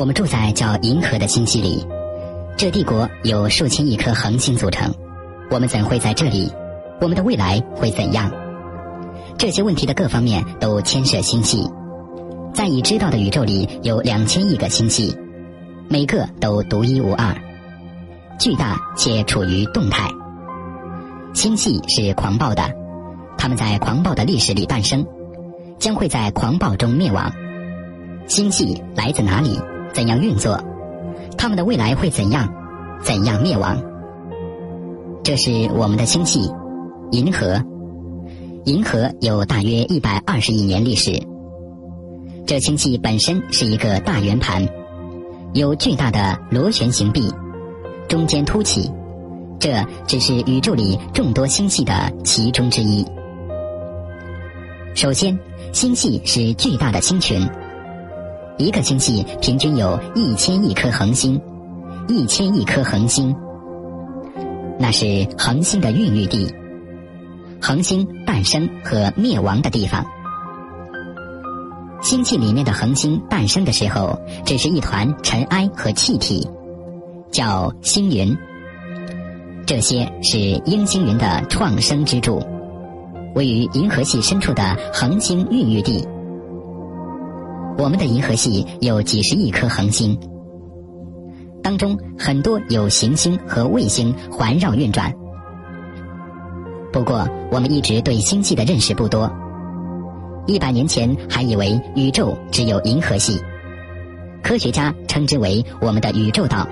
我们住在叫银河的星系里，这帝国有数千亿颗恒星组成。我们怎会在这里？我们的未来会怎样？这些问题的各方面都牵涉星系。在已知道的宇宙里有两千亿个星系，每个都独一无二，巨大且处于动态。星系是狂暴的，它们在狂暴的历史里诞生，将会在狂暴中灭亡。星系来自哪里？怎样运作？他们的未来会怎样？怎样灭亡？这是我们的星系，银河。银河有大约一百二十亿年历史。这星系本身是一个大圆盘，有巨大的螺旋形壁，中间凸起。这只是宇宙里众多星系的其中之一。首先，星系是巨大的星群。一个星系平均有一千亿颗恒星，一千亿颗恒星。那是恒星的孕育地，恒星诞生和灭亡的地方。星系里面的恒星诞生的时候，只是一团尘埃和气体，叫星云。这些是英星云的创生之柱，位于银河系深处的恒星孕育地。我们的银河系有几十亿颗恒星。当中很多有行星和卫星环绕运转。不过，我们一直对星系的认识不多。一百年前还以为宇宙只有银河系，科学家称之为我们的宇宙岛。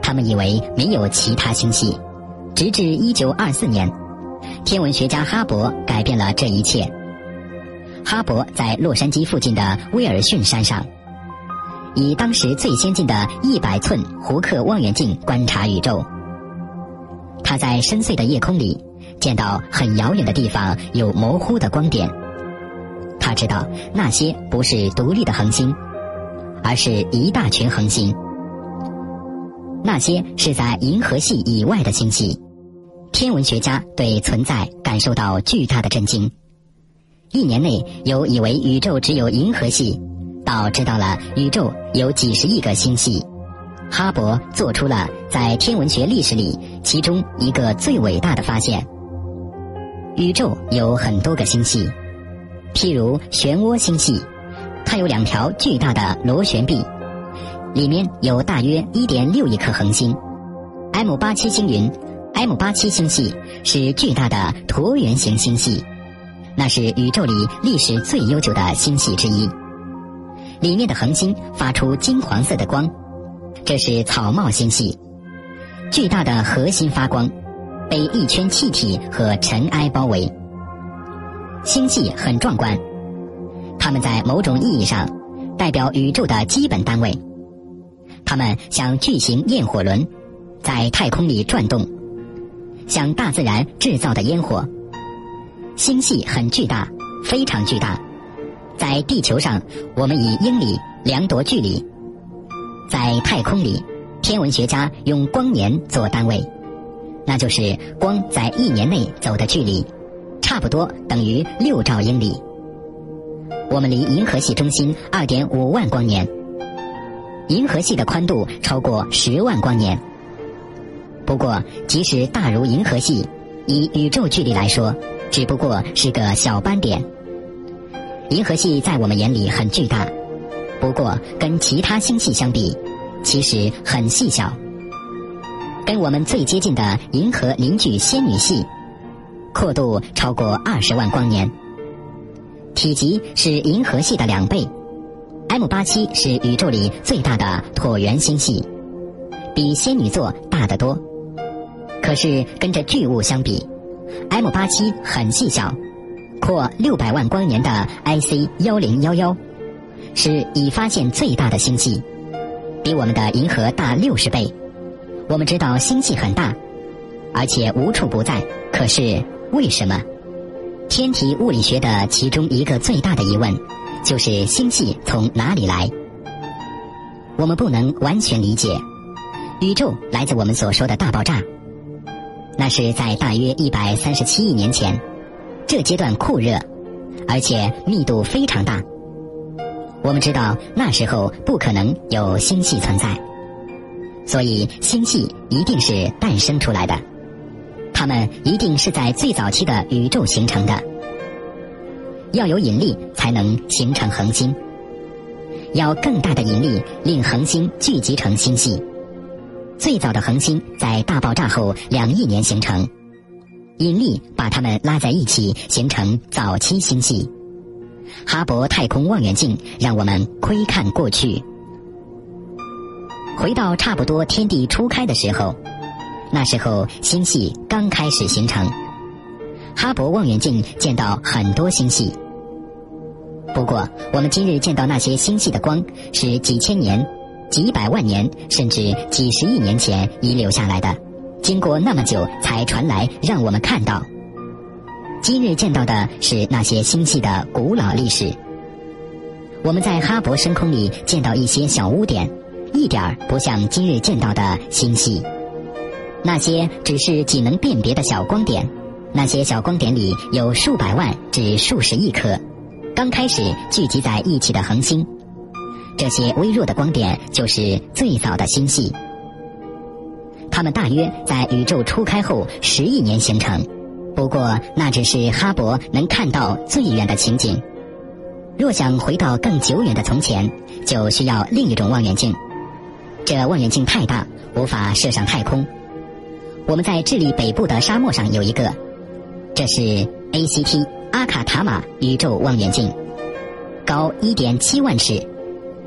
他们以为没有其他星系，直至一九二四年，天文学家哈勃改变了这一切。哈勃在洛杉矶附近的威尔逊山上。以当时最先进的一百寸胡克望远镜观察宇宙，他在深邃的夜空里见到很遥远的地方有模糊的光点。他知道那些不是独立的恒星，而是一大群恒星。那些是在银河系以外的星系。天文学家对存在感受到巨大的震惊。一年内，有以为宇宙只有银河系。到知道了宇宙有几十亿个星系，哈勃做出了在天文学历史里其中一个最伟大的发现：宇宙有很多个星系，譬如漩涡星系，它有两条巨大的螺旋臂，里面有大约一点六亿颗恒星。M 八七星云，M 八七星系是巨大的椭圆形星系，那是宇宙里历史最悠久的星系之一。里面的恒星发出金黄色的光，这是草帽星系。巨大的核心发光，被一圈气体和尘埃包围。星系很壮观，它们在某种意义上代表宇宙的基本单位。它们像巨型焰火轮，在太空里转动，像大自然制造的烟火。星系很巨大，非常巨大。在地球上，我们以英里量度距离；在太空里，天文学家用光年做单位，那就是光在一年内走的距离，差不多等于六兆英里。我们离银河系中心二点五万光年，银河系的宽度超过十万光年。不过，即使大如银河系，以宇宙距离来说，只不过是个小斑点。银河系在我们眼里很巨大，不过跟其他星系相比，其实很细小。跟我们最接近的银河邻居仙女系，阔度超过二十万光年，体积是银河系的两倍。M 八七是宇宙里最大的椭圆星系，比仙女座大得多。可是跟这巨物相比，M 八七很细小。阔六百万光年的 IC 幺零幺幺，是已发现最大的星系，比我们的银河大六十倍。我们知道星系很大，而且无处不在。可是为什么？天体物理学的其中一个最大的疑问，就是星系从哪里来？我们不能完全理解。宇宙来自我们所说的大爆炸，那是在大约一百三十七亿年前。这阶段酷热，而且密度非常大。我们知道那时候不可能有星系存在，所以星系一定是诞生出来的。它们一定是在最早期的宇宙形成的。要有引力才能形成恒星，要更大的引力令恒星聚集成星系。最早的恒星在大爆炸后两亿年形成，引力把它们拉在一起，形成早期星系。哈勃太空望远镜让我们窥看过去，回到差不多天地初开的时候，那时候星系刚开始形成。哈勃望远镜见到很多星系，不过我们今日见到那些星系的光是几千年、几百万年甚至几十亿年前遗留下来的，经过那么久才传来让我们看到。今日见到的是那些星系的古老历史。我们在哈勃深空里见到一些小污点，一点儿不像今日见到的星系。那些只是仅能辨别的小光点，那些小光点里有数百万至数十亿颗刚开始聚集在一起的恒星。这些微弱的光点就是最早的星系，它们大约在宇宙初开后十亿年形成。不过，那只是哈勃能看到最远的情景。若想回到更久远的从前，就需要另一种望远镜。这望远镜太大，无法射上太空。我们在智利北部的沙漠上有一个，这是 ACT 阿卡塔马宇宙望远镜，高一点七万尺，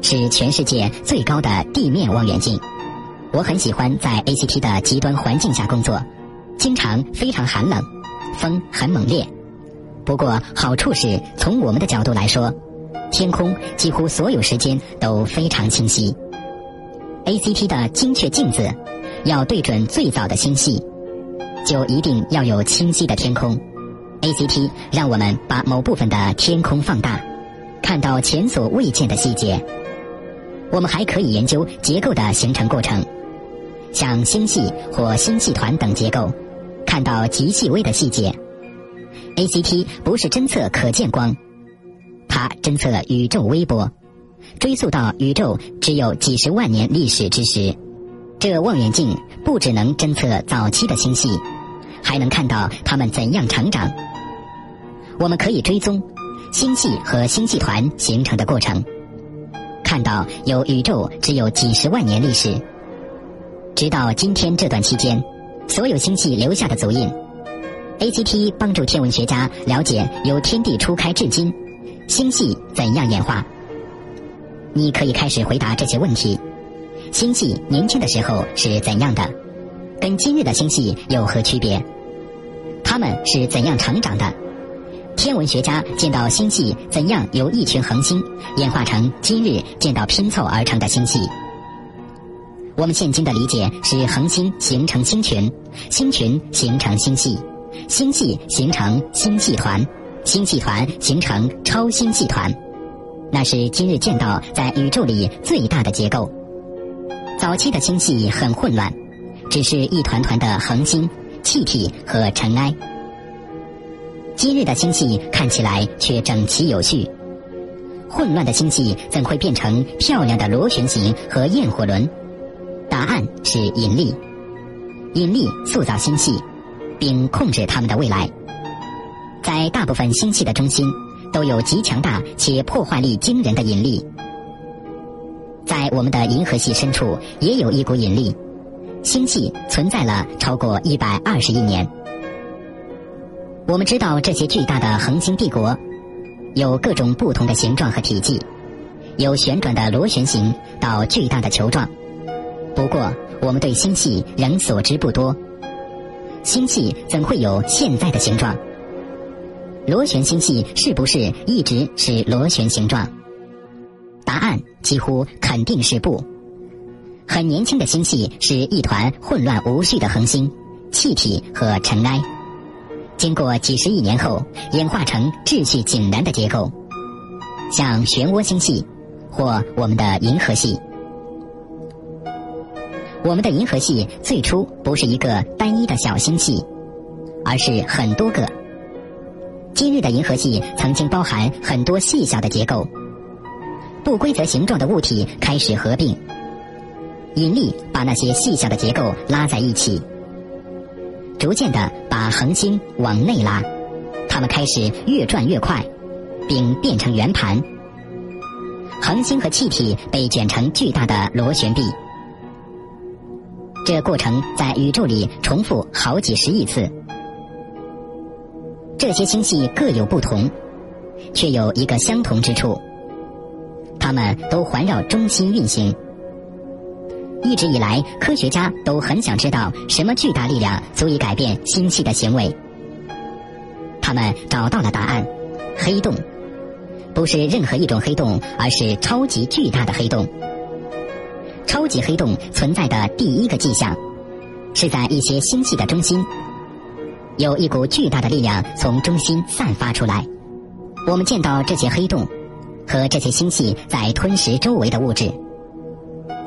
是全世界最高的地面望远镜。我很喜欢在 ACT 的极端环境下工作，经常非常寒冷。风很猛烈，不过好处是从我们的角度来说，天空几乎所有时间都非常清晰。ACT 的精确镜子要对准最早的星系，就一定要有清晰的天空。ACT 让我们把某部分的天空放大，看到前所未见的细节。我们还可以研究结构的形成过程，像星系或星系团等结构。看到极细微的细节，ACT 不是侦测可见光，它侦测宇宙微波，追溯到宇宙只有几十万年历史之时。这望远镜不只能侦测早期的星系，还能看到它们怎样成长。我们可以追踪星系和星系团形成的过程，看到有宇宙只有几十万年历史，直到今天这段期间。所有星系留下的足印，A G T 帮助天文学家了解由天地初开至今，星系怎样演化。你可以开始回答这些问题：星系年轻的时候是怎样的？跟今日的星系有何区别？它们是怎样成长的？天文学家见到星系怎样由一群恒星演化成今日见到拼凑而成的星系？我们现今的理解是恒星形成星群，星群形成星系，星系形成星系团，星系团形成超星系团。那是今日见到在宇宙里最大的结构。早期的星系很混乱，只是一团团的恒星、气体和尘埃。今日的星系看起来却整齐有序。混乱的星系怎会变成漂亮的螺旋形和焰火轮？答案是引力，引力塑造星系，并控制它们的未来。在大部分星系的中心，都有极强大且破坏力惊人的引力。在我们的银河系深处，也有一股引力。星系存在了超过一百二十亿年。我们知道这些巨大的恒星帝国，有各种不同的形状和体积，有旋转的螺旋形到巨大的球状。不过，我们对星系仍所知不多。星系怎会有现在的形状？螺旋星系是不是一直是螺旋形状？答案几乎肯定是不。很年轻的星系是一团混乱无序的恒星、气体和尘埃，经过几十亿年后演化成秩序井然的结构，像漩涡星系或我们的银河系。我们的银河系最初不是一个单一的小星系，而是很多个。今日的银河系曾经包含很多细小的结构，不规则形状的物体开始合并，引力把那些细小的结构拉在一起，逐渐的把恒星往内拉，它们开始越转越快，并变成圆盘。恒星和气体被卷成巨大的螺旋臂，这过程在宇宙里重复好几十亿次。这些星系各有不同，却有一个相同之处：它们都环绕中心运行。一直以来，科学家都很想知道什么巨大力量足以改变星系的行为。他们找到了答案：黑洞。不是任何一种黑洞，而是超级巨大的黑洞。超级黑洞存在的第一个迹象，是在一些星系的中心，有一股巨大的力量从中心散发出来。我们见到这些黑洞和这些星系在吞食周围的物质，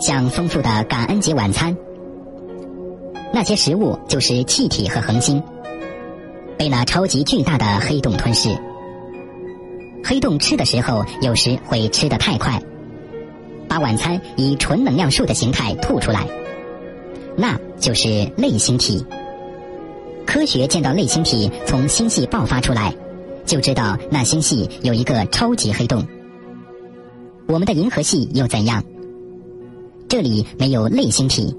像丰富的感恩节晚餐。那些食物就是气体和恒星，被那超级巨大的黑洞吞噬。黑洞吃的时候，有时会吃得太快，把晚餐以纯能量树的形态吐出来，那就是类星体。科学见到类星体从星系爆发出来，就知道那星系有一个超级黑洞。我们的银河系又怎样？这里没有类星体，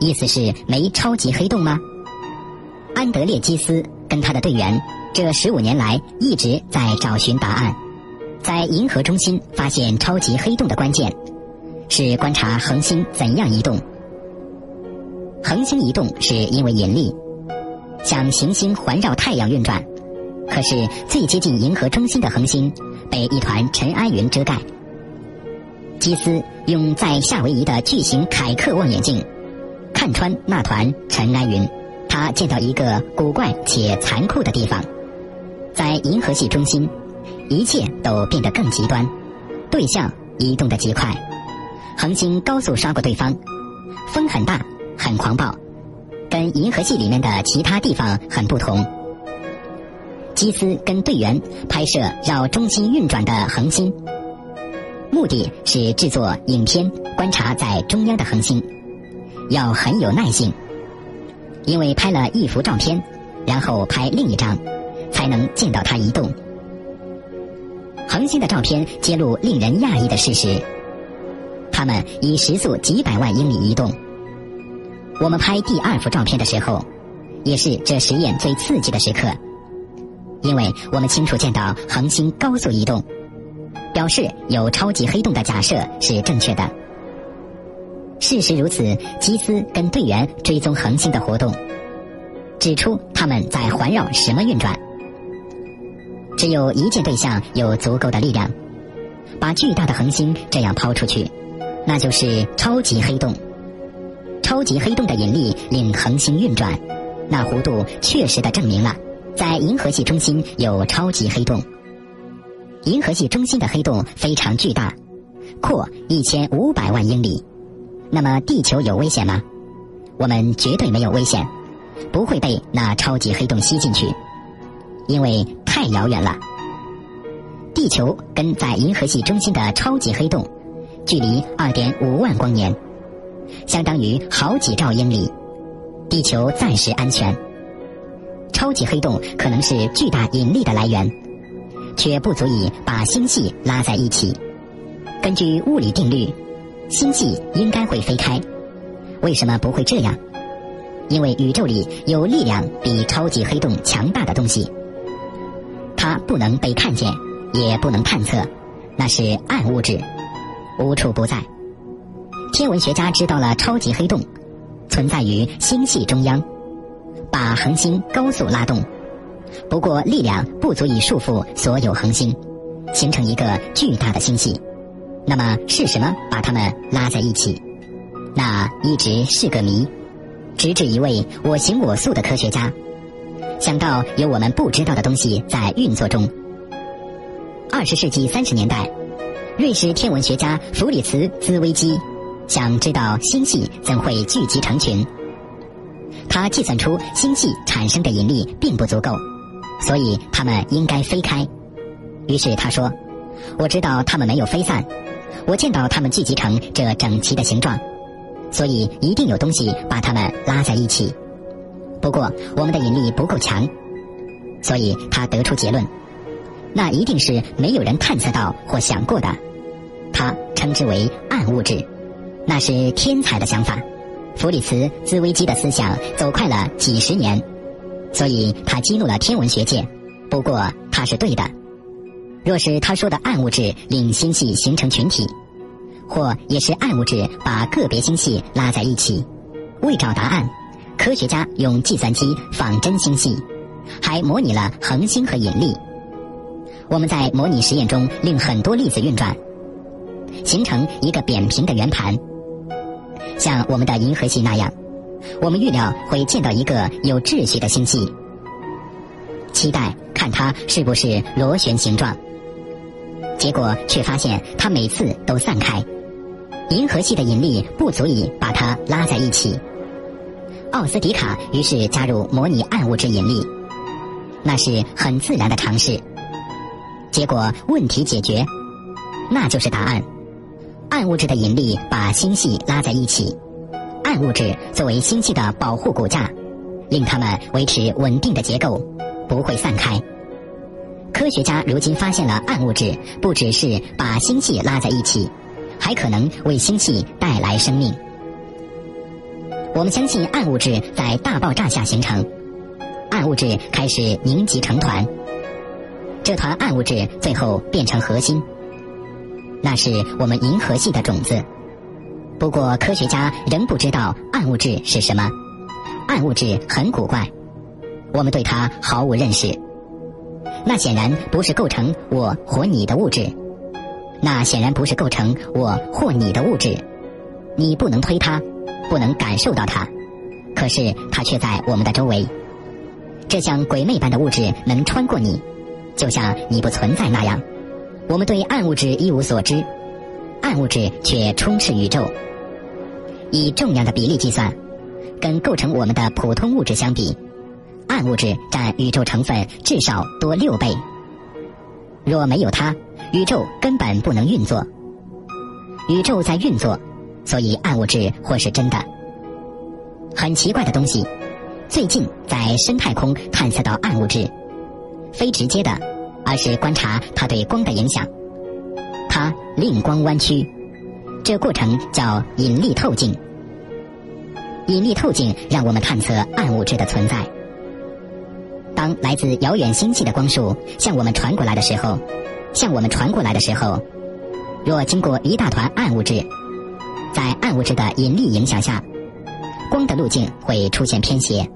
意思是没超级黑洞吗？安德烈基斯跟他的队员。这十五年来一直在找寻答案，在银河中心发现超级黑洞的关键是观察恒星怎样移动。恒星移动是因为引力，像行星环绕太阳运转。可是最接近银河中心的恒星被一团尘埃云遮盖。基斯用在夏威夷的巨型凯克望远镜看穿那团尘埃云，他见到一个古怪且残酷的地方。在银河系中心，一切都变得更极端，对象移动的极快，恒星高速刷过对方，风很大，很狂暴，跟银河系里面的其他地方很不同。基斯跟队员拍摄绕中心运转的恒星，目的是制作影片，观察在中央的恒星，要很有耐性，因为拍了一幅照片，然后拍另一张。才能见到它移动。恒星的照片揭露令人讶异的事实：它们以时速几百万英里移动。我们拍第二幅照片的时候，也是这实验最刺激的时刻，因为我们清楚见到恒星高速移动，表示有超级黑洞的假设是正确的。事实如此，基斯跟队员追踪恒星的活动，指出他们在环绕什么运转。只有一件对象有足够的力量，把巨大的恒星这样抛出去，那就是超级黑洞。超级黑洞的引力令恒星运转，那弧度确实的证明了，在银河系中心有超级黑洞。银河系中心的黑洞非常巨大，扩一千五百万英里。那么地球有危险吗？我们绝对没有危险，不会被那超级黑洞吸进去。因为太遥远了，地球跟在银河系中心的超级黑洞距离二点五万光年，相当于好几兆英里。地球暂时安全。超级黑洞可能是巨大引力的来源，却不足以把星系拉在一起。根据物理定律，星系应该会飞开。为什么不会这样？因为宇宙里有力量比超级黑洞强大的东西。它不能被看见，也不能探测，那是暗物质，无处不在。天文学家知道了超级黑洞存在于星系中央，把恒星高速拉动。不过力量不足以束缚所有恒星，形成一个巨大的星系。那么是什么把它们拉在一起？那一直是个谜。直至一位我行我素的科学家。想到有我们不知道的东西在运作中。二十世纪三十年代，瑞士天文学家弗里茨·兹威基想知道星系怎会聚集成群。他计算出星系产生的引力并不足够，所以他们应该飞开。于是他说：“我知道他们没有飞散，我见到他们聚集成这整齐的形状，所以一定有东西把他们拉在一起。不过我们的引力不够强，所以他得出结论：那一定是没有人探测到或想过的。他称之为暗物质，那是天才的想法。弗里茨·兹威基的思想走快了几十年，所以他激怒了天文学界。不过他是对的。若是他说的暗物质令星系形成群体，或也是暗物质把个别星系拉在一起，为找答案，科学家用计算机仿真星系，还模拟了恒星和引力。我们在模拟实验中令很多粒子运转，形成一个扁平的圆盘。像我们的银河系那样，我们预料会见到一个有秩序的星系，期待看它是不是螺旋形状。结果却发现它每次都散开，银河系的引力不足以把它拉在一起。奥斯迪卡于是加入模拟暗物质引力，那是很自然的尝试。结果问题解决，那就是答案。暗物质的引力把星系拉在一起，暗物质作为星系的保护骨架，令它们维持稳定的结构，不会散开。科学家如今发现了暗物质不只是把星系拉在一起，还可能为星系带来生命。我们相信暗物质在大爆炸下形成，暗物质开始凝集成团，这团暗物质最后变成核心。那是我们银河系的种子，不过科学家仍不知道暗物质是什么。暗物质很古怪，我们对它毫无认识。那显然不是构成我或你的物质，那显然不是构成我或你的物质。你不能推它，不能感受到它，可是它却在我们的周围。这像鬼魅般的物质能穿过你，就像你不存在那样。我们对暗物质一无所知，暗物质却充斥宇宙。以重量的比例计算，跟构成我们的普通物质相比，暗物质占宇宙成分至少多六倍。若没有它，宇宙根本不能运作。宇宙在运作，所以暗物质或是真的。很奇怪的东西，最近在深太空探测到暗物质，非直接的。而是观察它对光的影响，它令光弯曲，这过程叫引力透镜。引力透镜让我们探测暗物质的存在。当来自遥远星系的光束向我们传过来的时候，向我们传过来的时候，若经过一大团暗物质，在暗物质的引力影响下，光的路径会出现偏斜。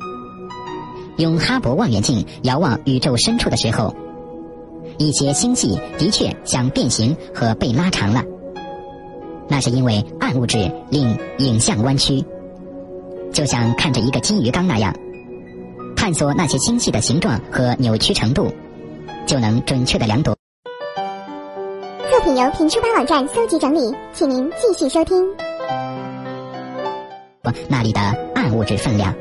用哈勃望远镜遥望宇宙深处的时候。一些星系的确像变形和被拉长了，那是因为暗物质令影像弯曲，就像看着一个金鱼缸那样。探索那些星系的形状和扭曲程度，就能准确的量度。作品由评书吧网站搜集整理，请您继续收听。那里的暗物质分量，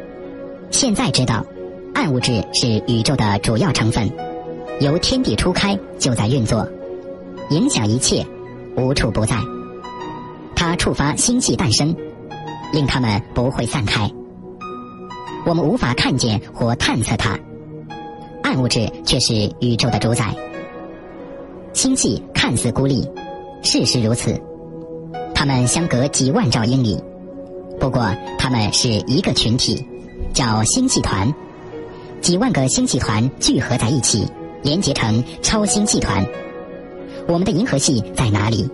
现在知道，暗物质是宇宙的主要成分。由天地初开就在运作，影响一切，无处不在。它触发星系诞生，令它们不会散开。我们无法看见或探测它，暗物质却是宇宙的主宰。星系看似孤立，事实如此。它们相隔几万兆英里，不过它们是一个群体，叫星系团。几万个星系团聚合在一起。连接成超星系团，我们的银河系在哪里？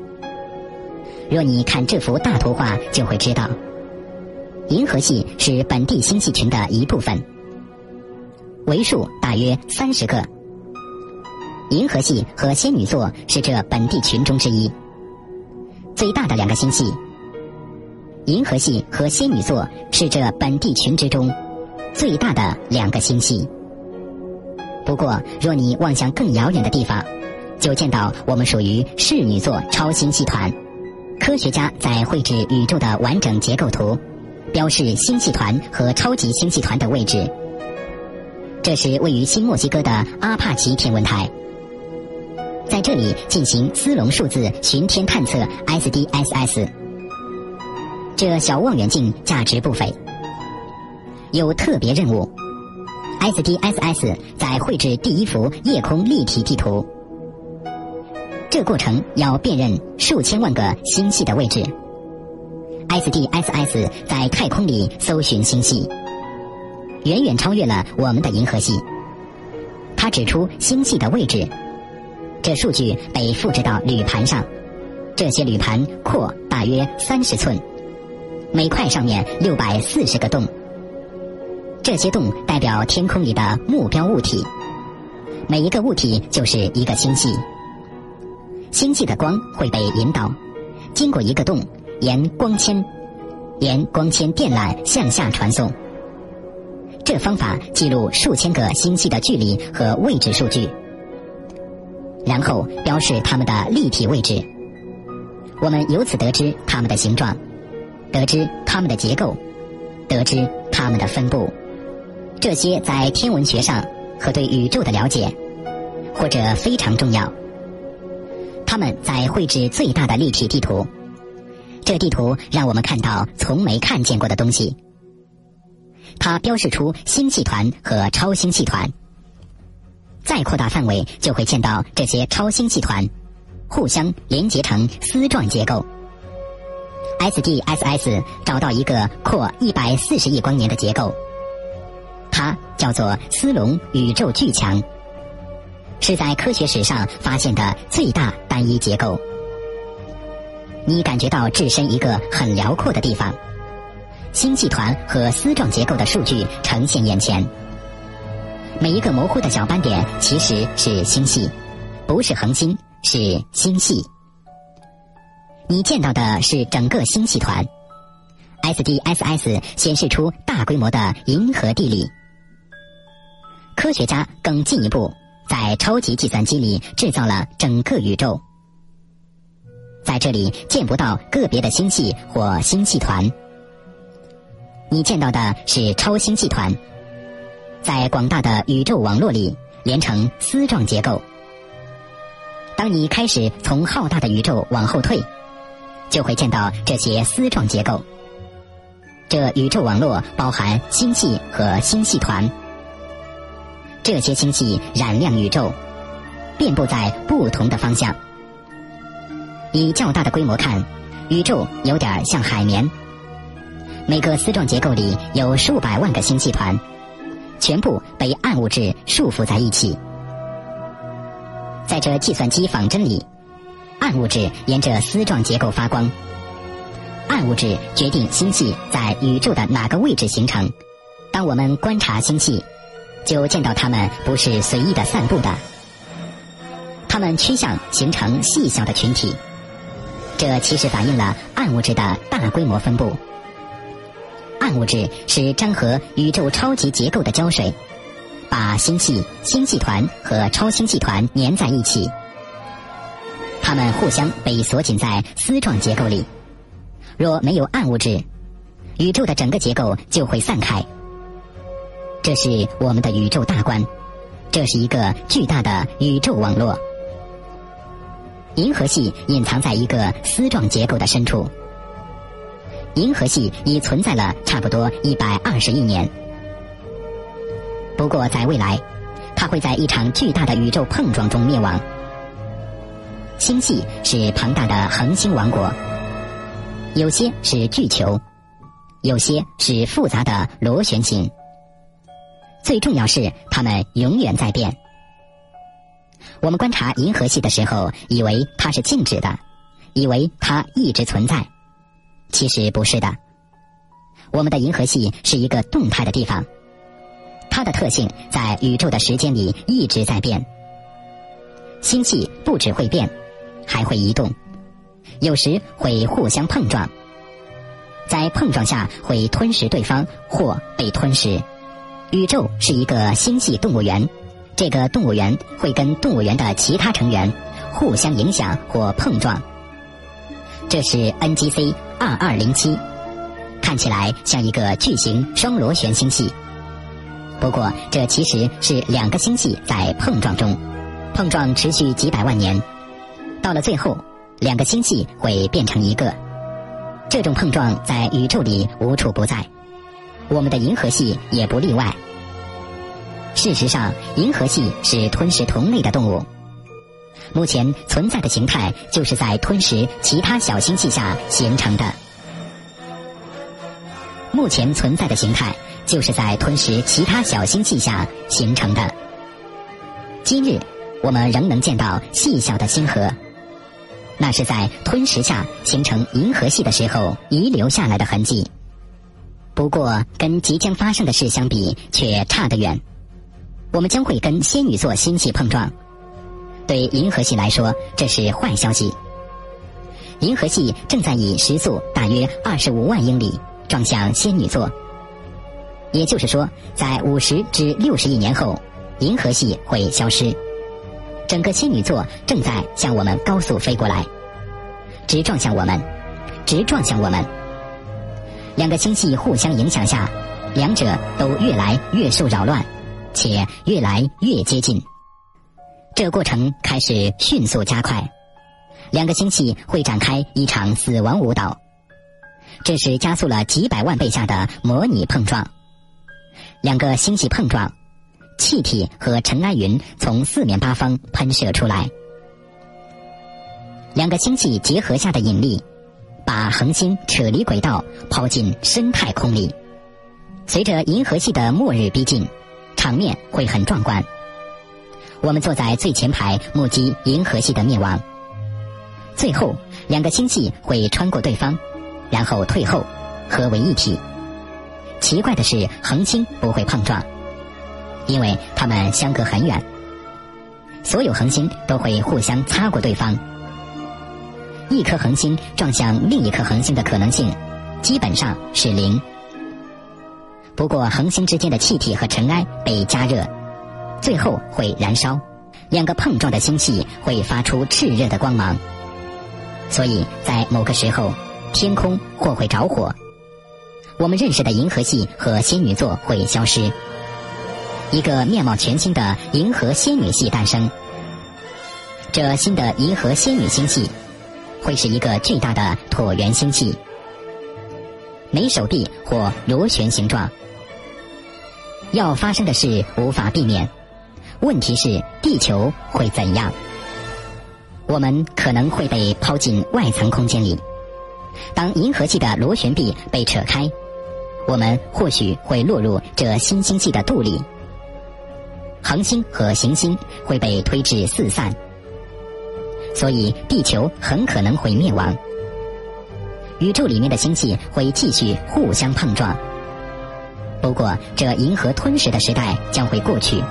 若你看这幅大图画，就会知道，银河系是本地星系群的一部分，为数大约三十个。银河系和仙女座是这本地群中之一，最大的两个星系。银河系和仙女座是这本地群之中最大的两个星系。不过，若你望向更遥远的地方，就见到我们属于侍女座超星系团。科学家在绘制宇宙的完整结构图，标示星系团和超级星系团的位置。这是位于新墨西哥的阿帕奇天文台。在这里进行斯隆数字巡天探测 （SDSS）。这小望远镜价值不菲，有特别任务。SDSS 在绘制第一幅夜空立体地图，这过程要辨认数千万个星系的位置。SDSS 在太空里搜寻星系，远远超越了我们的银河系。它指出星系的位置，这数据被复制到铝盘上，这些铝盘阔大约三十寸，每块上面六百四十个洞。这些洞代表天空里的目标物体，每一个物体就是一个星系。星系的光会被引导，经过一个洞，沿光纤、沿光纤电缆向下传送。这方法记录数千个星系的距离和位置数据，然后标示它们的立体位置。我们由此得知它们的形状，得知它们的结构，得知它们的分布。这些在天文学上和对宇宙的了解，或者非常重要。他们在绘制最大的立体地图，这地图让我们看到从没看见过的东西。它标示出星系团和超星系团。再扩大范围，就会见到这些超星系团互相连接成丝状结构。SDSS 找到一个扩一百四十亿光年的结构。它叫做斯隆宇宙巨墙，是在科学史上发现的最大单一结构。你感觉到置身一个很辽阔的地方，星系团和丝状结构的数据呈现眼前。每一个模糊的小斑点其实是星系，不是恒星，是星系。你见到的是整个星系团。SDSS 显示出大规模的银河地理。科学家更进一步，在超级计算机里制造了整个宇宙。在这里见不到个别的星系或星系团，你见到的是超星系团，在广大的宇宙网络里连成丝状结构。当你开始从浩大的宇宙往后退，就会见到这些丝状结构。这宇宙网络包含星系和星系团。这些星系染亮宇宙，遍布在不同的方向。以较大的规模看，宇宙有点像海绵。每个丝状结构里有数百万个星系团，全部被暗物质束缚在一起。在这计算机仿真里，暗物质沿着丝状结构发光。暗物质决定星系在宇宙的哪个位置形成。当我们观察星系。就见到它们不是随意的散布的，它们趋向形成细小的群体，这其实反映了暗物质的大规模分布。暗物质是粘合宇宙超级结构的胶水，把星系、星系团和超星系团粘在一起，它们互相被锁紧在丝状结构里。若没有暗物质，宇宙的整个结构就会散开。这是我们的宇宙大观，这是一个巨大的宇宙网络。银河系隐藏在一个丝状结构的深处。银河系已存在了差不多一百二十亿年，不过在未来，它会在一场巨大的宇宙碰撞中灭亡。星系是庞大的恒星王国，有些是巨球，有些是复杂的螺旋形。最重要是，它们永远在变。我们观察银河系的时候，以为它是静止的，以为它一直存在，其实不是的。我们的银河系是一个动态的地方，它的特性在宇宙的时间里一直在变。星系不只会变，还会移动，有时会互相碰撞，在碰撞下会吞噬对方或被吞噬。宇宙是一个星系动物园，这个动物园会跟动物园的其他成员互相影响或碰撞。这是 NGC 二二零七，看起来像一个巨型双螺旋星系。不过，这其实是两个星系在碰撞中，碰撞持续几百万年，到了最后，两个星系会变成一个。这种碰撞在宇宙里无处不在，我们的银河系也不例外。事实上，银河系是吞食同类的动物。目前存在的形态就是在吞食其他小星系下形成的。目前存在的形态就是在吞食其他小星系下形成的。今日，我们仍能见到细小的星河，那是在吞食下形成银河系的时候遗留下来的痕迹。不过，跟即将发生的事相比，却差得远。我们将会跟仙女座星系碰撞。对银河系来说，这是坏消息。银河系正在以时速大约二十五万英里撞向仙女座，也就是说，在五十至六十亿年后，银河系会消失。整个仙女座正在向我们高速飞过来，直撞向我们，直撞向我们。两个星系互相影响下，两者都越来越受扰乱，且越来越接近。这过程开始迅速加快，两个星系会展开一场死亡舞蹈，这是加速了几百万倍下的模拟碰撞。两个星系碰撞，气体和尘埃云从四面八方喷射出来。两个星系结合下的引力，把恒星扯离轨道，抛进深太空里。随着银河系的末日逼近，场面会很壮观。我们坐在最前排，目击银河系的灭亡。最后，两个星系会穿过对方，然后退后，合为一体。奇怪的是，恒星不会碰撞，因为它们相隔很远。所有恒星都会互相擦过对方。一颗恒星撞向另一颗恒星的可能性，基本上是零。不过，恒星之间的气体和尘埃被加热。最后会燃烧，两个碰撞的星系会发出炽热的光芒，所以在某个时候，天空或会着火，我们认识的银河系和仙女座会消失，一个面貌全新的银河仙女系诞生。这新的银河仙女星系会是一个巨大的椭圆星系，没手臂或螺旋形状。要发生的事无法避免。问题是地球会怎样？我们可能会被抛进外层空间里。当银河系的螺旋臂被扯开，我们或许会落入这新星系的肚里。恒星和行星会被推至四散，所以地球很可能会灭亡。宇宙里面的星系会继续互相碰撞。不过，这银河吞噬的时代将会过去。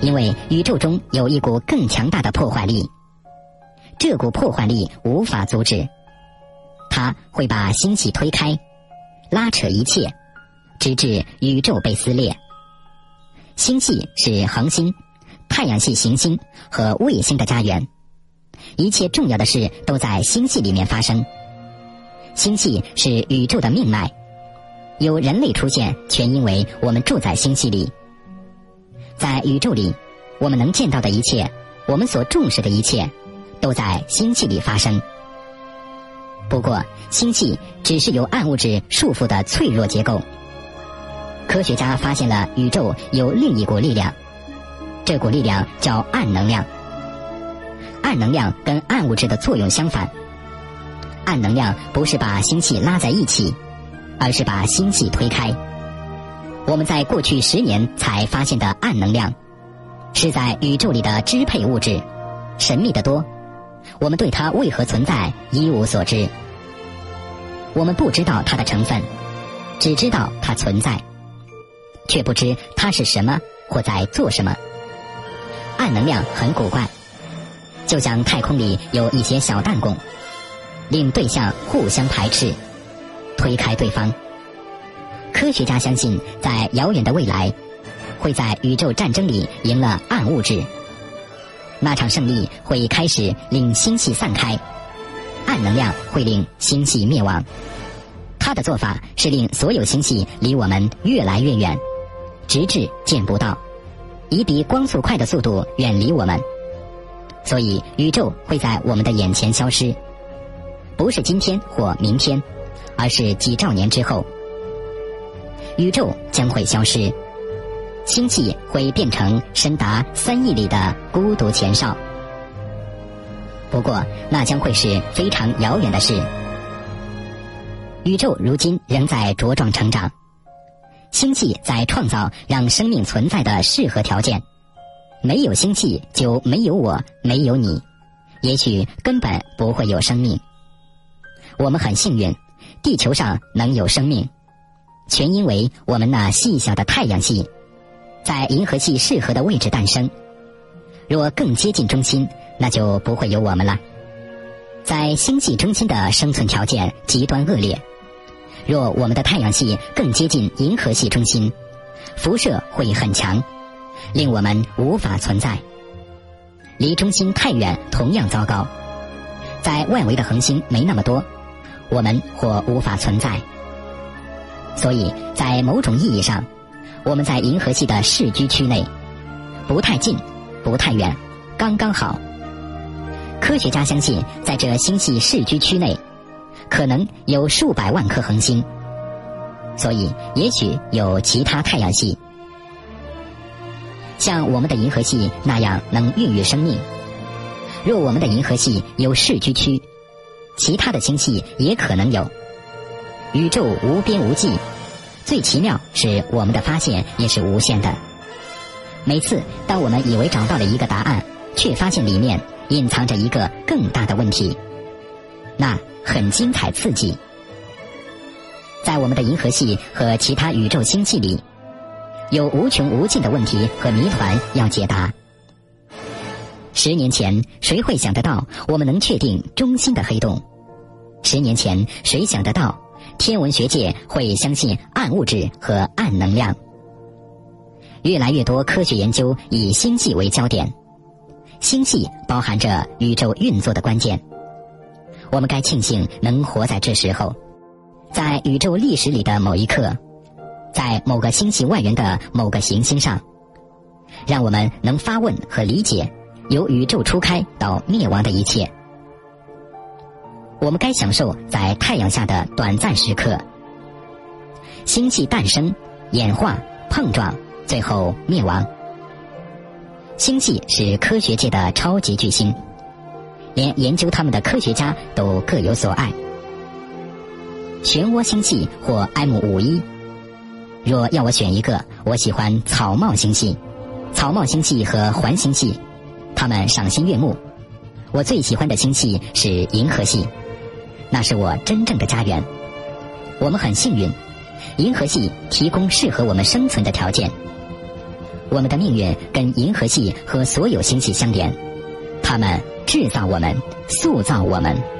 因为宇宙中有一股更强大的破坏力，这股破坏力无法阻止，它会把星系推开，拉扯一切，直至宇宙被撕裂。星系是恒星、太阳系行星和卫星的家园，一切重要的事都在星系里面发生。星系是宇宙的命脉，有人类出现，全因为我们住在星系里。在宇宙里，我们能见到的一切，我们所重视的一切，都在星系里发生。不过，星系只是由暗物质束缚的脆弱结构。科学家发现了宇宙有另一股力量，这股力量叫暗能量。暗能量跟暗物质的作用相反，暗能量不是把星系拉在一起，而是把星系推开。我们在过去十年才发现的暗能量，是在宇宙里的支配物质，神秘的多。我们对它为何存在一无所知。我们不知道它的成分，只知道它存在，却不知它是什么或在做什么。暗能量很古怪，就像太空里有一些小弹弓，令对象互相排斥，推开对方。科学家相信，在遥远的未来，会在宇宙战争里赢了暗物质。那场胜利会开始令星系散开，暗能量会令星系灭亡。他的做法是令所有星系离我们越来越远，直至见不到。以比光速快的速度远离我们，所以宇宙会在我们的眼前消失，不是今天或明天，而是几兆年之后，宇宙将会消失，星系会变成深达三亿里的孤独前哨。不过，那将会是非常遥远的事。宇宙如今仍在茁壮成长。星系在创造让生命存在的适合条件，没有星系就没有我，没有你，也许根本不会有生命。我们很幸运，地球上能有生命，全因为我们那细小的太阳系，在银河系适合的位置诞生。若更接近中心，那就不会有我们了。在星系中心的生存条件极端恶劣。若我们的太阳系更接近银河系中心，辐射会很强，令我们无法存在。离中心太远同样糟糕。在外围的恒星没那么多，我们或无法存在。所以在某种意义上，我们在银河系的视居区内，不太近，不太远，刚刚好。科学家相信，在这星系视居区内。可能有数百万颗恒星，所以也许有其他太阳系，像我们的银河系那样能孕育生命。若我们的银河系有视居区，其他的星系也可能有。宇宙无边无际，最奇妙是我们的发现也是无限的。每次当我们以为找到了一个答案，却发现里面隐藏着一个更大的问题，那。很精彩刺激，在我们的银河系和其他宇宙星系里，有无穷无尽的问题和谜团要解答。十年前，谁会想得到我们能确定中心的黑洞？十年前，谁想得到天文学界会相信暗物质和暗能量？越来越多科学研究以星系为焦点，星系包含着宇宙运作的关键。我们该庆幸能活在这时候，在宇宙历史里的某一刻，在某个星系外缘的某个行星上，让我们能发问和理解由宇宙初开到灭亡的一切。我们该享受在太阳下的短暂时刻。星系诞生、演化、碰撞，最后灭亡。星系是科学界的超级巨星。连研究他们的科学家都各有所爱。漩涡星系或 M 五一，若要我选一个，我喜欢草帽星系、草帽星系和环星系，它们赏心悦目。我最喜欢的星系是银河系，那是我真正的家园。我们很幸运，银河系提供适合我们生存的条件。我们的命运跟银河系和所有星系相连，它们。制造我们，塑造我们。